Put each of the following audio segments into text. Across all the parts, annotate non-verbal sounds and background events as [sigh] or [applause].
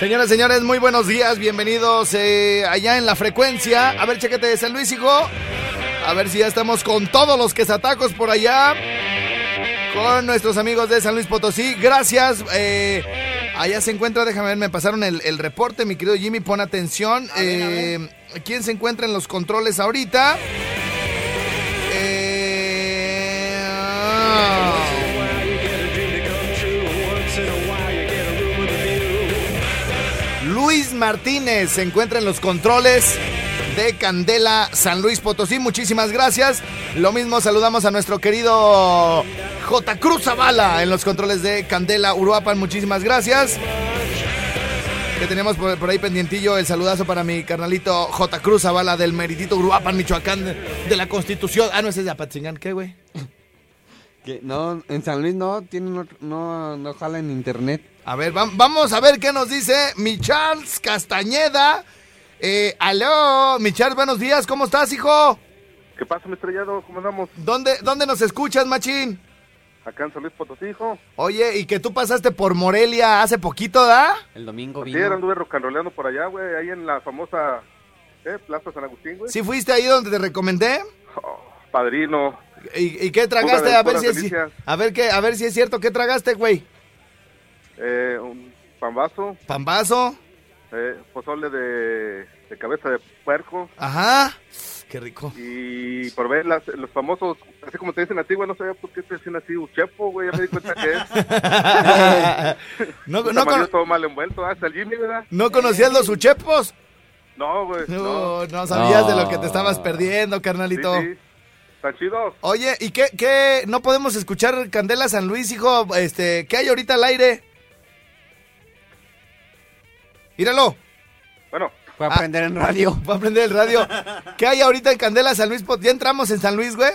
Señoras, señores, muy buenos días. Bienvenidos eh, allá en la frecuencia. A ver, chequete de San Luis, hijo. A ver si ya estamos con todos los quesatacos por allá. Con nuestros amigos de San Luis Potosí. Gracias. eh, allá se encuentra, déjame ver, me pasaron el, el reporte, mi querido Jimmy. Pon atención. Eh, ¿Quién se encuentra en los controles ahorita? Luis Martínez se encuentra en los controles de Candela San Luis Potosí. Muchísimas gracias. Lo mismo saludamos a nuestro querido J. Cruz Zavala en los controles de Candela Uruapan. Muchísimas gracias. Que tenemos por, ahí pendientillo el saludazo para mi carnalito J. Cruz Zavala del Meritito Uruapan, Michoacán, de, la Constitución. Ah, no, ese es de Apatzingán. ¿Qué, güey? No, en San Luis no, tienen no, no jala en internet. A ver, vam- vamos a ver qué nos dice mi Charles Castañeda. Eh, aló, mi Charles, buenos días, ¿cómo estás, hijo? ¿Qué pasa, mi estrellado? ¿Cómo andamos? ¿Dónde, dónde nos escuchas, machín? Acá en San Luis Potosí, hijo. Oye, y que tú pasaste por Morelia hace poquito, ¿da? El domingo Sí, vino. anduve rocanroleando por allá, güey, ahí en la famosa ¿eh? Plaza San Agustín, güey. ¿Sí fuiste ahí donde te recomendé? Oh, padrino. ¿Y, y qué tragaste? A ver, si es, a, ver qué, a ver si es cierto, ¿qué tragaste, güey? Eh, un pambazo, ¿Pambazo? eh, pozole de, de cabeza de puerco Ajá. Qué rico. y por ver las, los famosos, así como te dicen a ti, güey, no sabía por qué te decían así, uchepo, güey, ya me di cuenta que es. [laughs] ¿No, no, todo mal envuelto, hasta el Jimmy, ¿verdad? ¿no conocías los uchepos? No, güey, No, no. no sabías de lo que te estabas perdiendo, Sí, carnalito. sí. ¿Están chidos? Oye, ¿y qué, qué? ¿No podemos escuchar Candela San Luis, hijo? Este, ¿qué hay ahorita al aire? Míralo, Bueno, Fue a Ah. aprender en radio. [laughs] voy a prender el radio. ¿Qué hay ahorita en Candela San Luis? Ya entramos en San Luis, güey.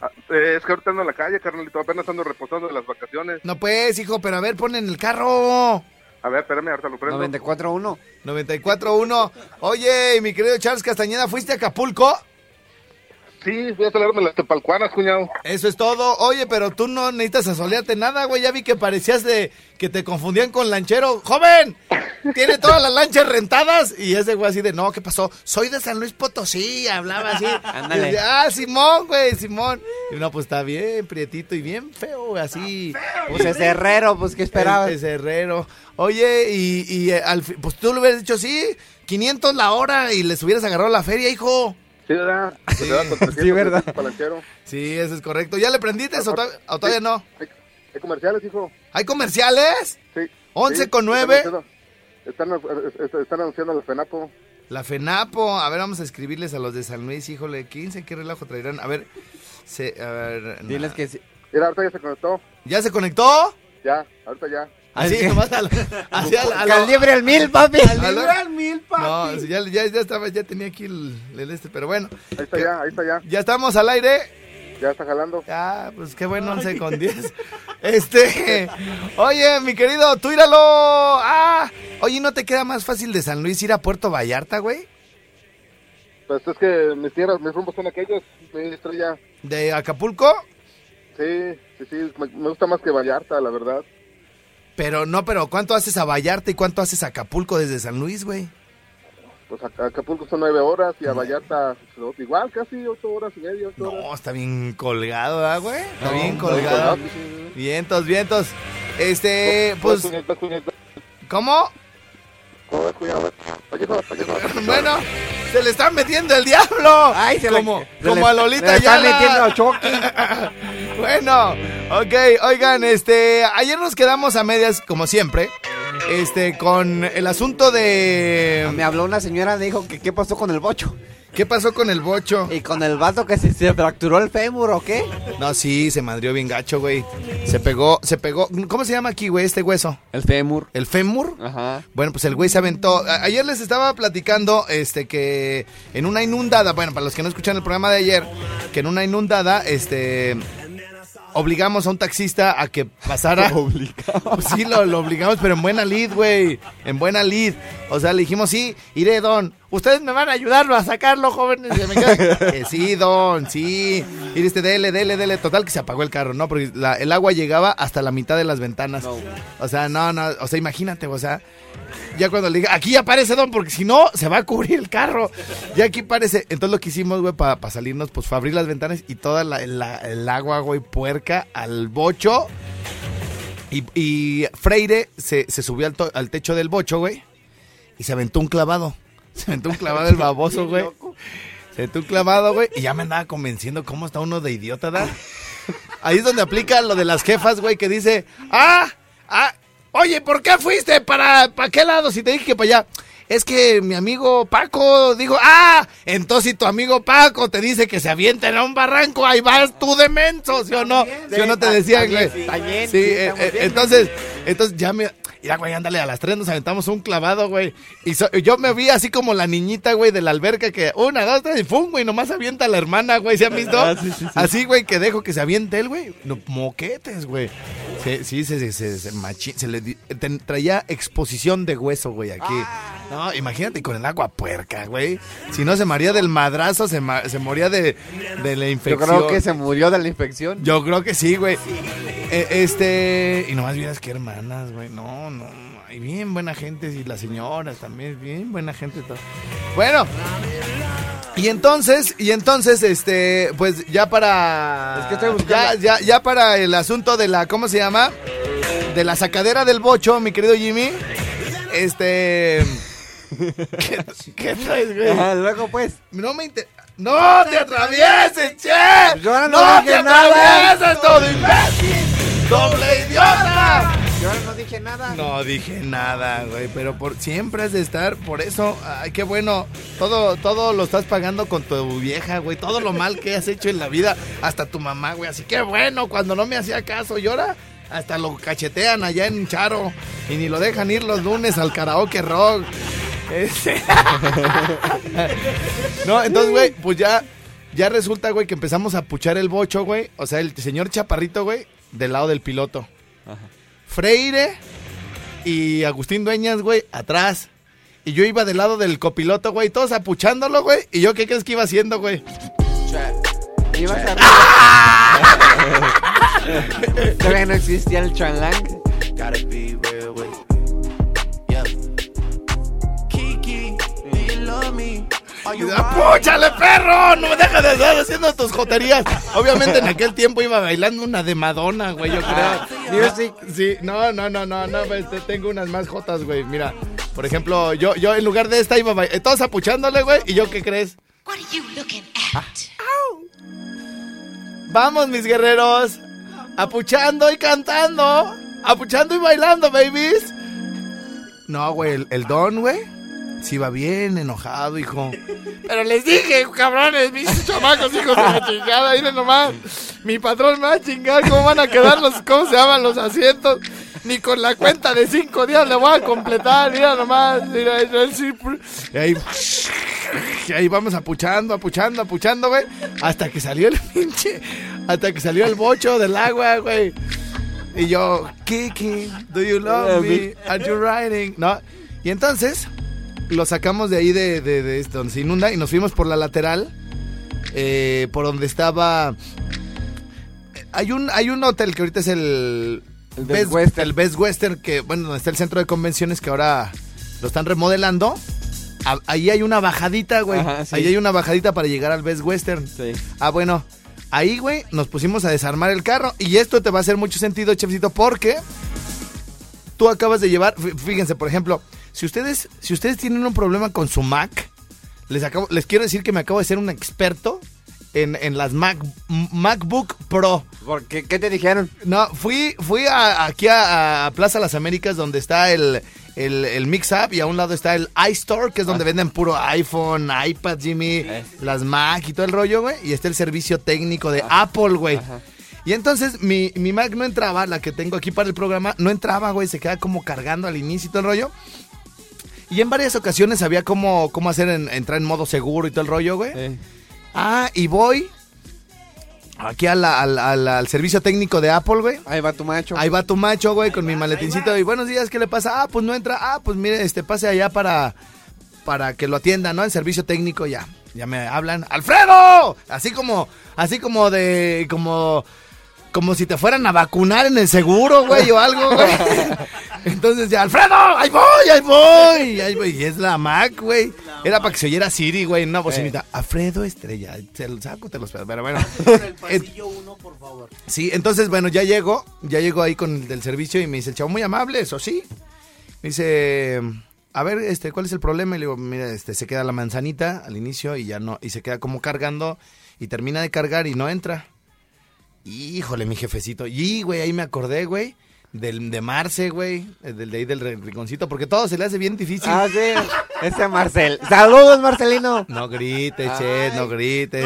ah, eh, es que ahorita ando en la calle, carnalito, apenas ando reposando de las vacaciones. No pues, hijo, pero a ver, pon en el carro. A ver, espérame, ahorita lo prendo. 94.1. 94.1. Oye, mi querido Charles Castañeda, ¿fuiste a Acapulco? Sí, voy a salarme las tepalcuanas, cuñado. Eso es todo. Oye, pero tú no necesitas asolearte nada, güey. Ya vi que parecías de que te confundían con lanchero. ¡Joven! Tiene todas las lanchas rentadas. Y ese güey así de, no, ¿qué pasó? Soy de San Luis Potosí. Hablaba así. Ándale. Ah, Simón, güey, Simón. Y no, pues está bien, prietito y bien feo, güey, así. Pues es herrero, pues ¿qué esperabas? Es, herrero. Oye, y, y eh, al pues tú le hubieras dicho, sí, 500 la hora y les hubieras agarrado la feria, hijo. Sí, ¿verdad? Sí. Se va con 300 [laughs] Sí, ¿verdad? Sí, eso es correcto. ¿Ya le prendiste o, to- o todavía no? Hay, hay comerciales, hijo. ¿Hay comerciales? Sí. 11 Sí, con 9. Están, anunciando- están, están anunciando el FENAPO. La FENAPO, a ver, vamos a escribirles a los de San Luis, híjole, 15, ¿qué relajo traerán? A ver, se, a ver, Diles na- que sí. Mira, ahorita ya se conectó. ¿ya se conectó? Ya, ahorita ya. Así, nomás al, así al, al- Calibre al mil, papi. al- mil, No, sí, ya, ya, ya estaba, ya tenía aquí el, el este, pero bueno, Ahí está ya, ahí está ya. ya estamos al aire. Ya está jalando. Ah, pues qué bueno, 11 con 10. Este, oye, mi querido, tú íralo. Ah, oye, ¿no te queda más fácil de San Luis ir a Puerto Vallarta, güey? Pues es que mis tierras, mis rumbos son aquellos, mi estrella. ¿De Acapulco? Sí, sí, sí, me, me gusta más que Vallarta, la verdad. Pero no, pero ¿cuánto haces a Vallarta y cuánto haces a Acapulco desde San Luis, güey? Pues a, a Acapulco son nueve horas y a Vallarta pues, igual, casi ocho horas y media, ocho horas. No, está bien colgado, ¿verdad, güey? Está No, bien colgado. sí. Vientos, vientos. Este, pues. ¿cómo? Bueno, se le está metiendo el diablo. Ay, se le- como, se como le- a Lolita le están metiendo a Chucky. [laughs] Bueno, ok, oigan, este, ayer nos quedamos a medias, como siempre, este, con el asunto de... Me habló una señora, dijo que qué pasó con el bocho. ¿Qué pasó con el bocho? Y con el vato que se, se fracturó el fémur, ¿o qué? No, sí, se madrió bien gacho, güey. Se pegó, se pegó, ¿cómo se llama aquí, güey, este hueso? El fémur. ¿El fémur? Ajá. Bueno, pues el güey se aventó. A- Ayer les estaba platicando este que en una inundada, bueno, para los que no escuchan el programa de ayer, que en una inundada, este obligamos a un taxista a que pasara. [laughs] Pues sí, lo, lo obligamos, pero en buena lid, güey. En buena lid. O sea, le dijimos, sí, iré, don. Ustedes me van a ayudarlo a sacarlo, jóvenes. Y me [laughs] "Que sí, don, sí. Ir este, dele, dele, dele. Total que se apagó el carro, ¿no? Porque la- el agua llegaba hasta la mitad de las ventanas. No. O sea, no, no. O sea, imagínate, o sea. Ya cuando le diga, aquí aparece don, porque si no, se va a cubrir el carro. Ya aquí parece. Entonces lo que hicimos, güey, para salirnos, pues fue abrir las ventanas y toda la, la- el agua, güey, puerca al bocho. Y, y Freire se, se subió al, to- al techo del bocho, güey. Y se aventó un clavado. Se aventó un clavado el baboso, güey. Se aventó un clavado, güey. Y ya me andaba convenciendo cómo está uno de idiota, ¿da? Ahí es donde aplica lo de las jefas, güey, que dice, ah, ah, oye, ¿por qué fuiste? ¿Para, para qué lado? Si te dije que para allá. Es que mi amigo Paco dijo, ah, entonces si tu amigo Paco te dice que se avienten a un barranco, ahí vas tú de menso, ¿sí o no? ¿Sí o no te bien, güey? Sí, eh, eh, entonces, entonces ya me... Mira, güey, ándale, a las tres nos aventamos un clavado, güey. Y so- yo me vi así como la niñita, güey, de la alberca que una, dos, tres, y pum, güey, nomás avienta a la hermana, güey, ¿se han visto? Ah, sí, sí, sí. Así, güey, que dejo que se aviente él, güey. No, moquetes, güey. Sí, sí, se, se, se, machi- se le traía exposición de hueso, güey, aquí. Ah. No, imagínate con el agua puerca, güey. Si no se moría del madrazo, se, ma- se moría de, de la Yo infección. creo que se murió de la infección. Yo creo que sí, güey. Eh, este. Y nomás vieras qué hermanas, güey. No, no. Y bien buena gente. Y las señoras también. Bien buena gente. todo. Bueno. Y entonces, y entonces, este, pues ya para. Es que estoy buscando- Ya, ya, ya para el asunto de la. ¿Cómo se llama? De la sacadera del bocho, mi querido Jimmy. Este. ¿Qué, qué traes, güey? Luego pues. No me inter... ¡No te atravieses, che! Yo no ¡No te atravieses, todo imbécil! ¡Doble idiota! Yo ahora no dije nada. No dije nada, güey, pero por siempre has de estar, por eso, ay, qué bueno, todo, todo lo estás pagando con tu vieja, güey, todo lo mal que has hecho en la vida, hasta tu mamá, güey, así que bueno, cuando no me hacía caso, y ahora hasta lo cachetean allá en Charo, y ni lo dejan ir los lunes al karaoke rock. Este- [laughs] no, entonces, güey, pues ya, ya resulta, güey, que empezamos a puchar el bocho, güey, o sea, el señor Chaparrito, güey, del lado del piloto. Freire y Agustín Dueñas, güey, atrás. Y yo iba del lado del copiloto, güey, todos apuchándolo, güey. ¿Y yo qué crees que iba haciendo, güey? Ibas arriba. [laughs] Todavía no existía el Chanlang. ¡Apúchale, perro! ¡No me dejes de estar haciendo tus joterías! Obviamente en aquel tiempo iba bailando una de Madonna, güey, yo creo. Music. Sí, no, no, no, no, no, pues, te- tengo unas más jotas, güey. Mira, por ejemplo, yo, yo en lugar de esta iba ba- eh, todos apuchándole, güey. ¿Y yo qué crees? What are you looking at? Vamos, mis guerreros. Apuchando y cantando. Apuchando y bailando, babies. No, güey, el, el don, güey. Sí va bien enojado, hijo. Pero les dije, cabrones, mis chamacos, hijos de la chingada. Miren nomás. Mi patrón me va a chingar. ¿Cómo van a quedar los, cómo se llaman los asientos? Ni con la cuenta de cinco días le voy a completar. Mira nomás. Mira, y ahí, y ahí vamos apuchando, apuchando, apuchando, güey. Hasta que salió el pinche. Hasta que salió el bocho del agua, güey. Y yo, Kiki, do you love me? Are you riding? No. Y entonces lo sacamos de ahí de, de, de donde se inunda y nos fuimos por la lateral. eh, por donde estaba. hay un, hay un hotel que ahorita es el... El Best Western. El Best Western, que, bueno, donde está el centro de convenciones que ahora lo están remodelando. A- ahí hay una bajadita, güey. Ajá, sí. Ahí hay una bajadita para llegar al Best Western. Sí. Ah, bueno. Ahí, güey, nos pusimos a desarmar el carro. Y esto te va a hacer mucho sentido, chefcito, porque tú acabas de llevar. fí- Fíjense, por ejemplo, si ustedes, si ustedes tienen un problema con su Mac, les, acabo, les quiero decir que me acabo de ser un experto en, en las Mac, MacBook Pro. ¿Por qué, ¿Qué te dijeron? No, fui, fui a- aquí a, a Plaza Las Américas donde está el, el, el Mix Up y a un lado está el iStore, que es donde venden puro iPhone, iPad, Jimmy, Eh. las Mac y todo el rollo, güey. Y está el servicio técnico de Apple, güey. Y entonces mi, mi Mac no entraba, la que tengo aquí para el programa, no entraba, güey, se queda como cargando al inicio y todo el rollo. Y en varias ocasiones había como, cómo hacer en- entrar en modo seguro y todo el rollo, güey. Eh, Ah, y voy aquí a la- al servicio técnico de Apple, güey. ahí va tu macho. Ahí va tu macho, güey, con mi maletincito. Y buenos días, ¿qué le pasa? Ah, pues no entra. Ah, pues mire, este, pase allá para, para que lo atienda, ¿no? El servicio técnico ya. Ya me hablan. ¡Alfredo! Así como, así como de, como, como si te fueran a vacunar en el seguro, güey, o algo, güey. [laughs] Entonces ya, Alfredo, ahí voy, ahí voy, ahí voy. Y es la Mac, güey. Era para que se oyera Siri, güey, en una bocinita. Alfredo Estrella, lo saco, te lo espero. Pero bueno. [laughs] Eh, Sí, entonces, bueno, ya llego, ya llego ahí con el del servicio y me dice el chavo, muy amable, eso sí. Me dice, a ver, este, ¿cuál es el problema? Y le digo, mira, este, se queda la manzanita al inicio y ya no, y se queda como cargando y termina de cargar y no entra. Híjole, mi jefecito. Y, güey, ahí me acordé, güey, del de Marce, güey, eh, del de ahí del rinconcito, porque todo se le hace bien difícil. Ah, sí. Ese Marcel. Saludos, Marcelino. No grites, che, no grites.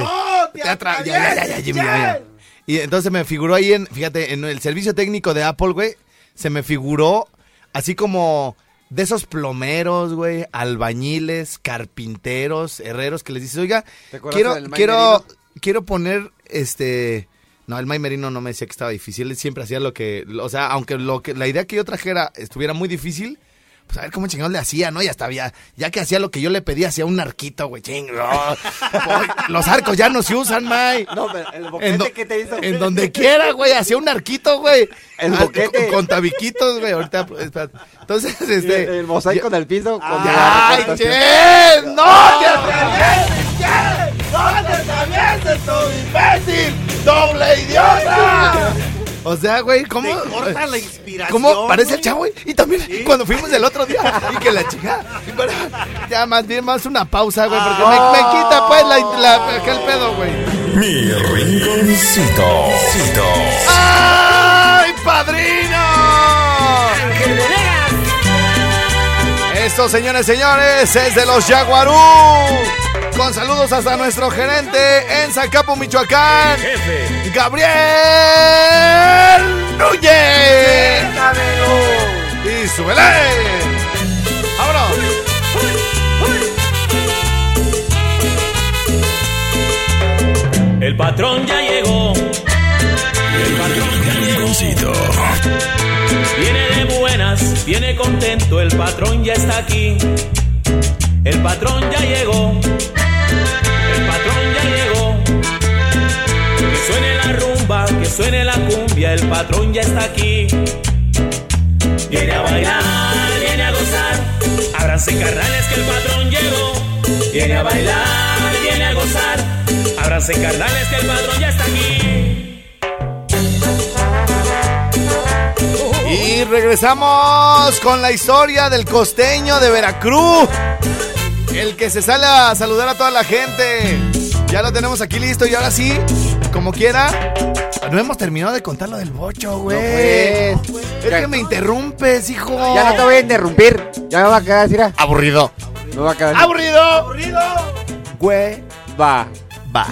Te atra- ya, ya, ya, ya, Jimmy, ya, ya. Y entonces me figuró ahí en, fíjate, en el servicio técnico de Apple, güey, se me figuró así como de esos plomeros, güey, albañiles, carpinteros, herreros que les dices, oiga, ¿Te acuerdas quiero, quiero, quiero poner, este, no, el May Merino no me decía que estaba difícil, él siempre hacía lo que, o sea, aunque lo que, la idea que yo trajera estuviera muy difícil, pues a ver cómo chingados le hacía, ¿no? Ya estaba, ya, ya que hacía lo que yo le pedía, hacía un arquito, güey, ching. oh, los arcos ya no se usan, May. No, pero el boquete que te hizo. en donde quiera, güey, hacía un arquito, güey. El Ah, boquete. Con, tabiquitos, güey, ahorita, pues. Entonces, este... el, el mosaico del piso. con ¡Ay, che! ¡No! ¡No te imbécil! ¡Doble idiota! O sea, güey, ¿cómo? corta la inspiración. ¿Cómo parece el chavo, güey? Y también cuando fuimos el otro día [laughs] y que la chica. ya más bien más una pausa, güey, porque me, me quita pues la, la, aquel pedo, güey. Mi rinconcito. Cito. ¡Ay, padrino! Esto, señores, señores, es de los Jaguarú. Con saludos hasta nuestro gerente en Zacapo, Michoacán. Gabriel Núñez. Y súbele. ¡Vámonos! El patrón ya llegó. El patrón ya llegó. Viene de buenas, viene contento. El patrón ya está aquí. El patrón ya llegó. El patrón ya llegó. Que suene la rumba, que suene la cumbia. El patrón ya está aquí. Viene a bailar, viene a gozar. Ábranse carnales que el patrón llegó. Viene a bailar, viene a gozar. Ábranse carnales que el patrón ya está aquí. Y regresamos con la historia del costeño de Veracruz. El que se sale a saludar a toda la gente. Ya lo tenemos aquí listo y ahora sí, como quiera. No hemos terminado de contar lo del bocho, güey. pues. es que me interrumpes, hijo. Ya no te voy a interrumpir. Ya me va a quedar así, mira. Aburrido. Me va a quedar. Aburrido. Aburrido. Güey. Va. Va.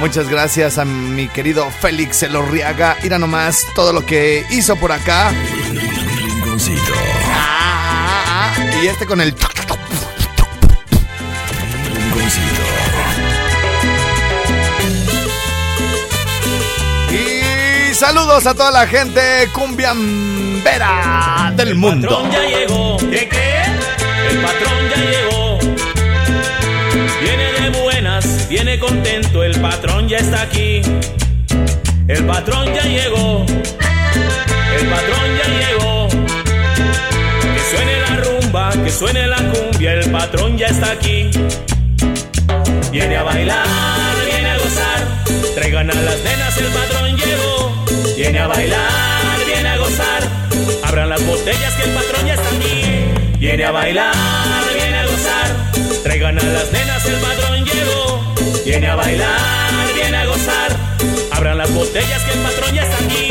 Muchas gracias a mi querido Félix Elorriaga. Mira nomás todo lo que hizo por acá. Rinconcito. Ah, ah, ah. Y este con el... Rinconcito. Y saludos a toda la gente cumbiambera del El mundo. patrón ya llegó. ¿Qué qué? El patrón viene contento, el patrón ya está aquí. El patrón ya llegó. El patrón ya llegó. Que suene la rumba, que suene la cumbia, el patrón ya está aquí. Viene a bailar, viene a gozar. Traigan a las nenas, el patrón llegó. Viene a bailar, viene a gozar. Abran las botellas que el patrón ya está aquí. Viene a bailar, viene a gozar. Traigan a las nenas, el patrón llegó. Viene a bailar, viene a gozar. Abran las botellas que el patrón ya está aquí.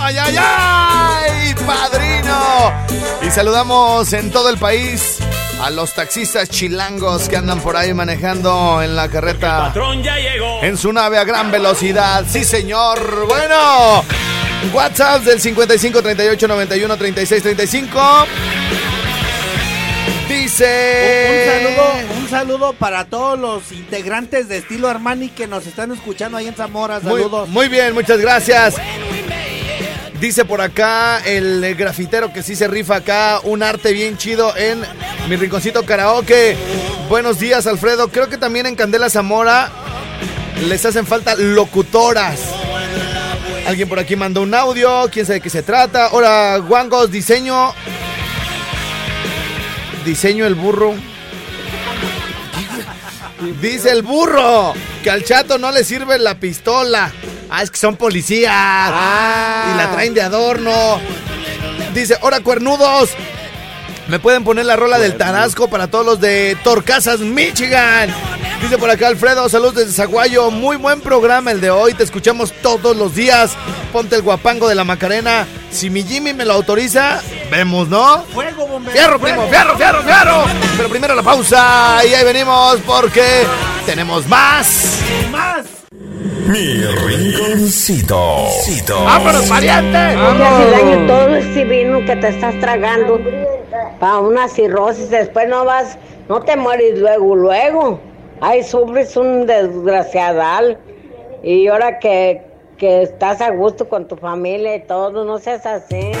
¡Ay, ay, ay! ¡Padrino! Y saludamos en todo el país a los taxistas chilangos que andan por ahí manejando en la carreta. Patrón ya llegó. En su nave a gran velocidad. Sí, señor. Bueno. WhatsApp del 55 38 91 36 35. Dice. Un saludo, un saludo para todos los integrantes de estilo Armani que nos están escuchando ahí en Zamora. Muy, Saludos. muy bien, muchas gracias. Dice por acá el grafitero que sí se rifa acá, un arte bien chido en mi rinconcito karaoke. Buenos días, Alfredo. Creo que también en Candela Zamora les hacen falta locutoras. Alguien por aquí mandó un audio, quién sabe de qué se trata. Hola, Guangos, diseño. Diseño el burro. Dice el burro que al chato no le sirve la pistola. Ah, es que son policías. Y la traen de adorno. Dice, ahora cuernudos. ¿Me pueden poner la rola del Tarasco para todos los de Torcasas, Michigan? Dice por acá Alfredo, saludos desde Zaguayo. Muy buen programa el de hoy. Te escuchamos todos los días. Ponte el guapango de la Macarena. Si mi Jimmy me lo autoriza, vemos, ¿no? Fuego, bombero. ¡Fierro, fuego. primo! ¡Fierro, fierro, fierro! Pero primero la pausa y ahí venimos porque tenemos más. Más. Mi rinconcito. ¡Vámonos, pariente! te hace daño todo ese vino que te estás tragando para una cirrosis. Después no vas, no te mueres luego, luego. Ay, sufres un desgraciadal. Y ahora que, que estás a gusto con tu familia y todo, no seas así.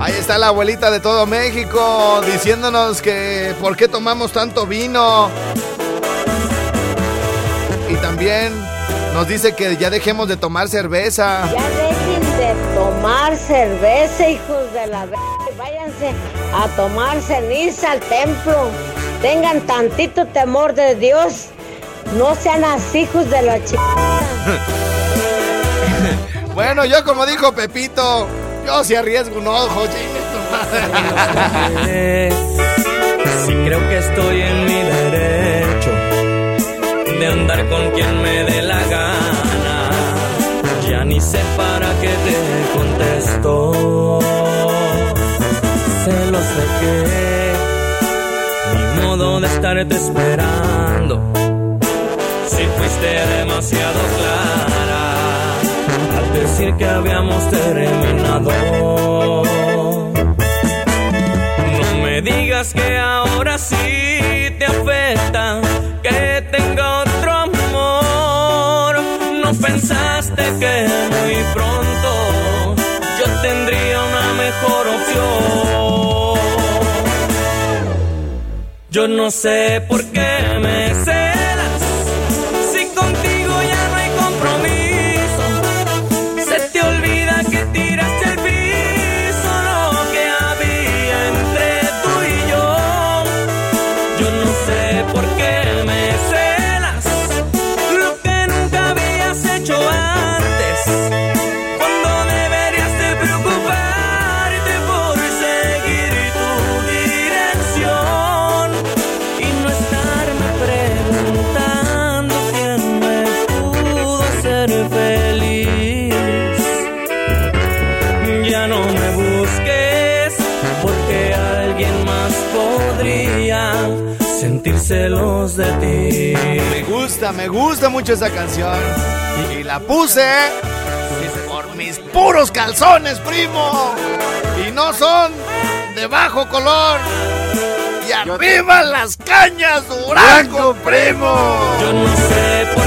Ahí está la abuelita de todo México diciéndonos que por qué tomamos tanto vino. Y también nos dice que ya dejemos de tomar cerveza. Ya dejen de tomar cerveza, hijos de la v. Váyanse a tomar ceniza al templo. Tengan tantito temor de Dios. No sean así, hijos de la chica. [laughs] Bueno, yo como dijo Pepito, yo si arriesgo un ojo. [laughs] Si creo que estoy en mi derecho de andar con quien me dé la gana, ya ni sé para qué te contesto. Celos de qué, ni modo de estarte esperando. Si fuiste demasiado clara al decir que habíamos terminado. No me digas que ahora sí te afecta que tenga otro amor. No pensaste que muy pronto yo tendría una mejor opción. Yo no sé por qué me me gusta mucho esa canción. Y la puse por mis puros calzones, primo. Y no son de bajo color. Y arriba las cañas Durango, primo. Yo no sé por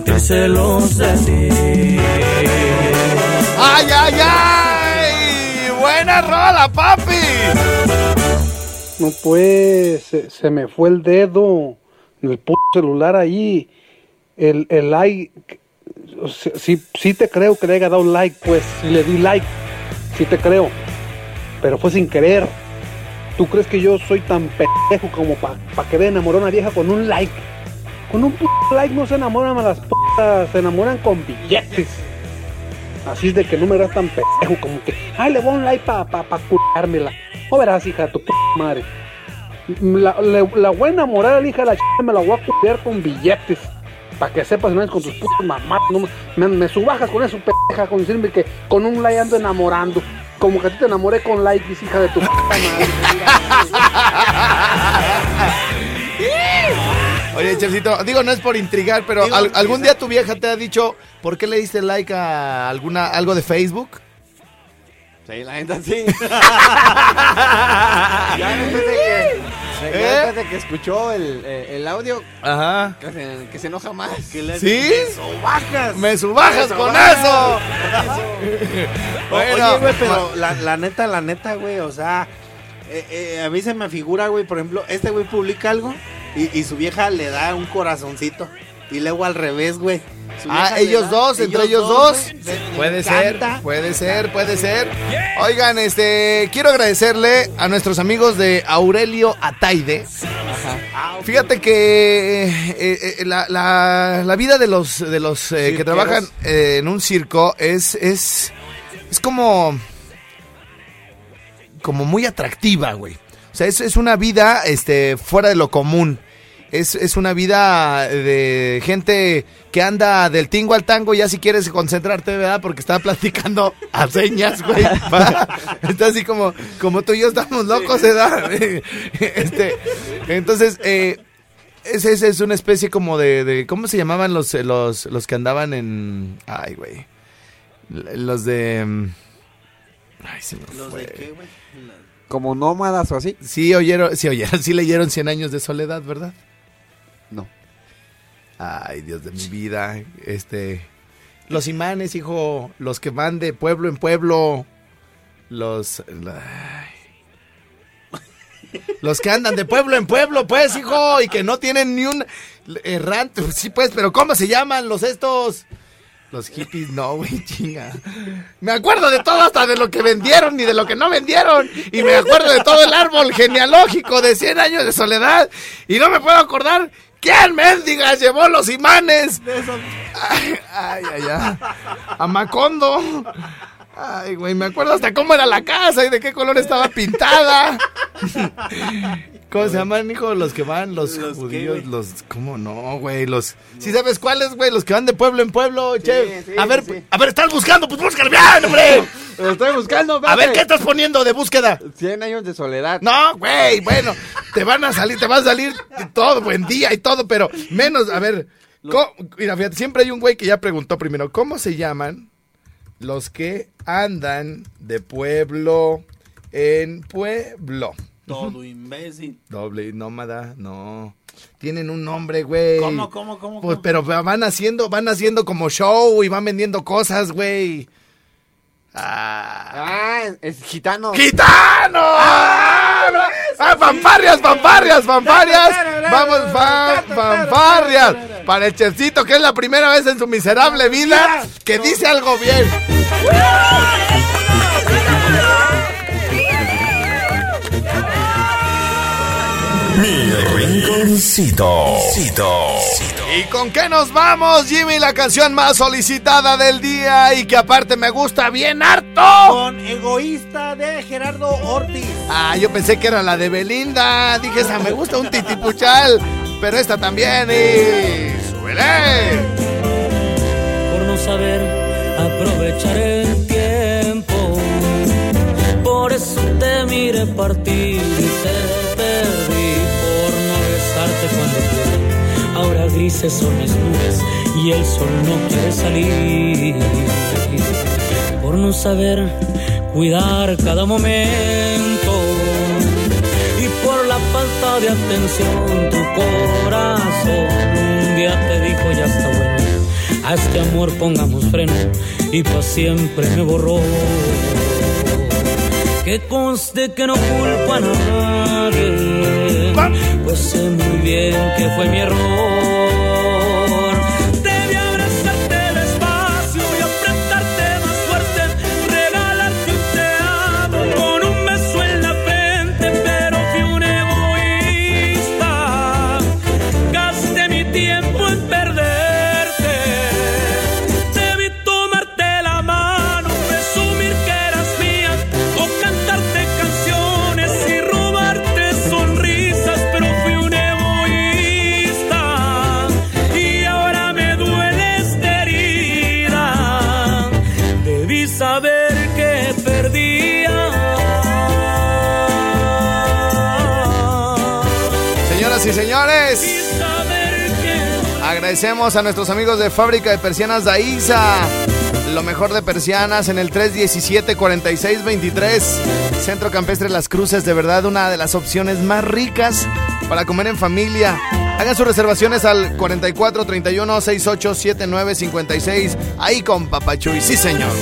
sentir celos de ti. ¡Ay, ay, ay! ¡Buena rola, papi! No pues, se, se me fue el dedo en el puto celular ahí. El, el like, sí, sí te creo que le haya dado like, pues, y le di like, sí te creo, pero fue sin querer. ¿Tú crees que yo soy tan pendejo como para pa querer enamorar a una vieja con un like? Con un puto like no se enamoran a las putas, se enamoran con billetes. Así es de que no me das tan pendejo como que, ay, le voy a un like para pa, pa, culármela. No verás, hija de tu puta madre. La, le- la voy a enamorar a la hija de la chica, me la voy a cuidar con billetes. Para que sepas, no es con tus putas mamás. No, me, me subajas con eso, pendeja, con decirme que con un like ando enamorando. Como que a ti te enamoré con like, hija de tu puta madre. [laughs] Oye, Chefcito, digo, no es por intrigar, pero Digo, ¿al- ¿algún quizá- día tu vieja te ha dicho por qué le diste like a alguna algo de Facebook? Sí, la neta sí. [laughs] ya después de que, ya ¿Eh? después de que escuchó el, eh, el audio, Ajá. que se, que se enoja más. ¿Sí? ¡Subajas! ¡Me subajas Me con subajas. eso! O- [laughs] Bueno, Oye, güey, pero la, la neta, la neta, güey, o sea, eh, eh, a mí se me figura, güey, por ejemplo, este güey publica algo y, y su vieja le da un corazoncito. Y luego al revés, güey. Ah, ellos da- dos, entre ellos dos. Puede ser, puede ser, puede ser. Oigan, este, quiero agradecerle a nuestros amigos de Aurelio Ataide. Fíjate que eh, eh, la, la- la vida de los, de los eh, que trabajan eh, en un circo es, es, es como, como muy atractiva, güey. O sea, es, es una vida este, fuera de lo común. Es, es una vida de gente que anda del tingo al tango, ya si quieres concentrarte, ¿verdad? Porque está platicando [laughs] a señas, güey. Va. [laughs] Está así como, como tú y yo estamos locos, ¿verdad? [laughs] Este, entonces, eh, es, es, es una especie como de, de- ¿cómo se llamaban los, los, los que andaban en, ay, güey? Los de... mm, Ay, se me ¿Los fue. de qué, güey? Como nómadas o así. Sí oyeron, sí oyeron, [laughs] sí leyeron 100 años de soledad, ¿verdad? No. Ay, Dios de mi vida, este los imanes, hijo, los que van de pueblo en pueblo, los ay. los que andan de pueblo en pueblo, pues, hijo, y que no tienen ni un errante, sí, pues, pero ¿cómo se llaman los estos? Los hippies, no, güey, chinga. Me acuerdo de todo hasta de lo que vendieron y de lo que no vendieron. Y me acuerdo de todo el árbol genealógico de 100 años de soledad. Y no me puedo acordar quién mendigas llevó los imanes. Ay, ay, ay, ay. A Macondo. Ay, güey, me acuerdo hasta cómo era la casa y de qué color estaba pintada. ¿Cómo se llaman, hijo? Los que van, los, ¿Los qué, judíos, los... ¿Cómo no, güey? Los... ¿Sí sabes cuáles, güey? Los que van de pueblo en pueblo, che. sí, a ver, sí. a ver, estás buscando, pues búscalo bien, hombre. Lo estoy buscando, A ver. ¿qué estás poniendo de búsqueda? 100 años de soledad. No, güey, bueno, te van a salir, te va a salir todo, buen día y todo, pero menos, a ver, ¿cómo- mira, fíjate, siempre hay un güey que ya preguntó primero, ¿cómo se llaman los que andan de pueblo en pueblo? Todo imbécil. Doble nómada, no. Tienen un nombre, güey. ¿Cómo, cómo, cómo? Pues, cómo? pero van haciendo, van haciendo como show y van vendiendo cosas, güey. Ah. Ah, es, gitano. ¡Gitano! ¡Ah, fanfarrias, fanfarrias, fanfarrias! Vamos, fan, fanfarrias. Para el chefcito, que es la primera vez en su miserable vida que dice algo bien. Mi rinconcito. ¿Y con qué nos vamos, Jimmy? La canción más solicitada del día y que aparte me gusta bien harto. Con egoísta de Gerardo Ortiz. Ah, yo pensé que era la de Belinda. Dije, esa me gusta un titipuchal. Pero esta también y... Por no saber aprovechar el tiempo. Por eso te miré partir y te perdí por no besarte cuando pude. Ahora grises son mis nubes y el sol no quiere salir. Por no saber cuidar cada momento y por la falta de atención tu corazón día te dijo ya está bueno A este amor pongamos freno y pa' siempre me borró. Que conste que no culpo a nadie, pues sé muy bien que fue mi error. Agradecemos a nuestros amigos de Fábrica de Persianas Daiza. Lo mejor de persianas en el 317-4623. Centro Campestre Las Cruces, de verdad una de las opciones más ricas para comer en familia. Hagan sus reservaciones al 44 31 68 79 56. Ahí con Papachuy, sí señor.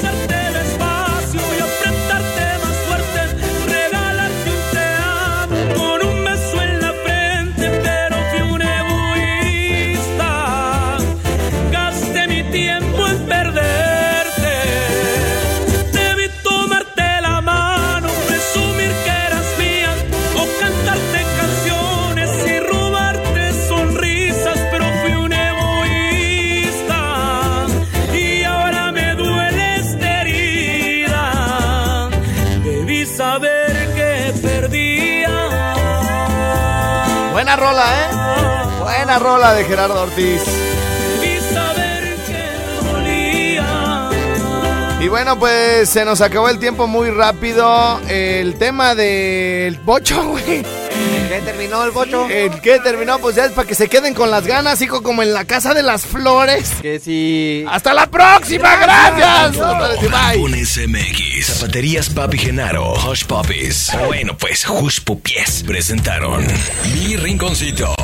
Que perdía. Buena rola, ¿eh? Buena rola de Gerardo Ortiz. Y bueno, pues se nos acabó el tiempo muy rápido. El tema del bocho, [laughs] güey. ¿Qué terminó el bocho? El que terminó, pues ya es para que se queden con las ganas, hijo, como en la casa de las flores. Que si. ¡Hasta la próxima! ¡Gracias! Bye. Barbones MX, Zapaterías Papi Genaro, Hush Puppies. Bueno, pues Hush Pupies presentaron Mi Rinconcito.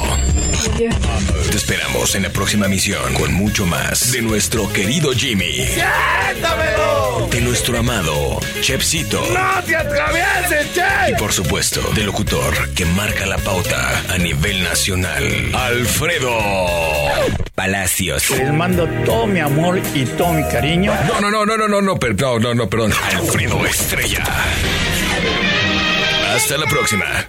Te esperamos en la próxima misión con mucho más de nuestro querido Jimmy. ¡Siéntamelo! De nuestro amado Chepsito. ¡No te atravieses, che! Y por supuesto, del locutor que marca la pauta a nivel nacional, Alfredo Palacios. Les mando todo mi amor y todo mi cariño. No, no, no, no, no, no, no, no, no, no, perdón. Alfredo Estrella. Hasta la próxima.